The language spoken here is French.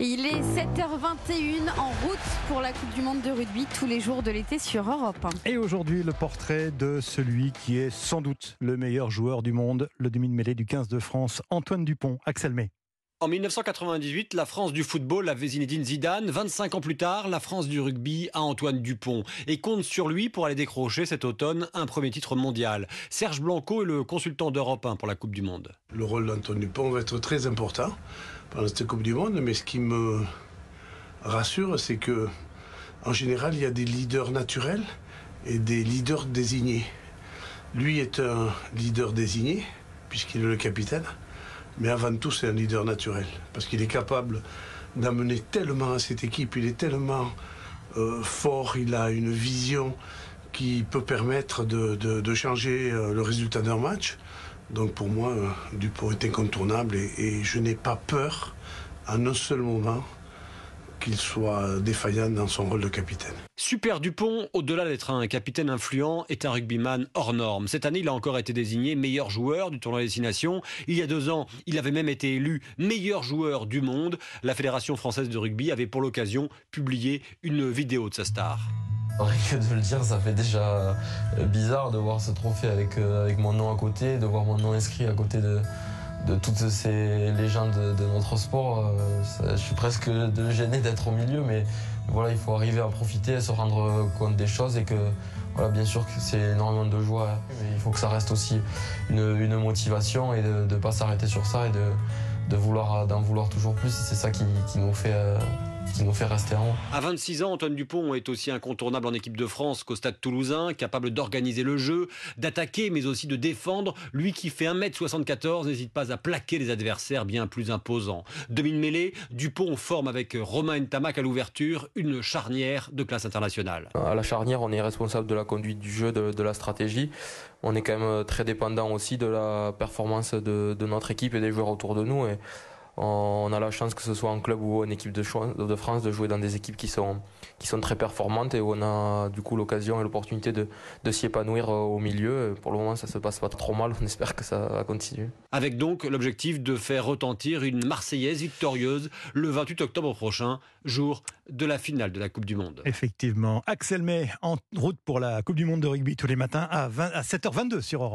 Il est 7h21 en route pour la Coupe du Monde de rugby tous les jours de l'été sur Europe. Et aujourd'hui, le portrait de celui qui est sans doute le meilleur joueur du monde, le demi-mêlée du 15 de France, Antoine Dupont, Axel May. En 1998, la France du football avait Zinedine Zidane. 25 ans plus tard, la France du rugby a Antoine Dupont et compte sur lui pour aller décrocher cet automne un premier titre mondial. Serge Blanco est le consultant d'Europe 1 pour la Coupe du Monde. Le rôle d'Antoine Dupont va être très important pendant cette Coupe du Monde, mais ce qui me rassure, c'est que en général, il y a des leaders naturels et des leaders désignés. Lui est un leader désigné, puisqu'il est le capitaine. Mais avant tout, c'est un leader naturel. Parce qu'il est capable d'amener tellement à cette équipe, il est tellement euh, fort, il a une vision qui peut permettre de, changer euh, le résultat d'un match. Donc pour moi, euh, Dupont est incontournable et, je n'ai pas peur à un seul moment qu'il soit défaillant dans son rôle de capitaine. Super Dupont, au-delà d'être un capitaine influent, est un rugbyman hors norme. Cette année, il a encore été désigné meilleur joueur du tournoi Destination. Il y a deux ans, il avait même été élu meilleur joueur du monde. La Fédération française de rugby avait pour l'occasion publié une vidéo de sa star. Rien que de le dire, ça fait déjà bizarre de voir ce trophée avec, euh, avec mon nom à côté, de voir mon nom inscrit à côté de, de toutes ces légendes de, notre sport. Euh, je suis presque gêné d'être au milieu, mais voilà, il faut arriver à profiter, à se rendre compte des choses et que, voilà, bien sûr que c'est énormément de joie, mais il faut que ça reste aussi une, motivation et de ne pas s'arrêter sur ça et de, vouloir, d'en vouloir toujours plus. C'est ça qui, qui nous fait. Euh, qui nous fait rester en haut. À 26 ans, Antoine Dupont est aussi incontournable en équipe de France qu'au stade toulousain, capable d'organiser le jeu, d'attaquer mais aussi de défendre. Lui qui fait 1m74 n'hésite pas à plaquer les adversaires bien plus imposants. Demi-mêlée, Dupont forme avec Romain Ntamak à l'ouverture une charnière de classe internationale. À la charnière, on est responsable de la conduite du jeu, de, de la stratégie. On est quand même très dépendant aussi de la performance de, de notre équipe et des joueurs autour de nous. Et on a la chance que ce soit en club ou en équipe de, France de jouer dans des équipes qui sont, qui sont très performantes et où on a du coup l'occasion et l'opportunité de, de s'y épanouir au milieu. Pour le moment, ça se passe pas trop mal. On espère que ça va continuer. Avec donc l'objectif de faire retentir une Marseillaise victorieuse le 28 octobre prochain, jour de la finale de la Coupe du Monde. Effectivement. Axel May en route pour la Coupe du Monde de rugby tous les matins à, 20, à 7h22 sur Europe.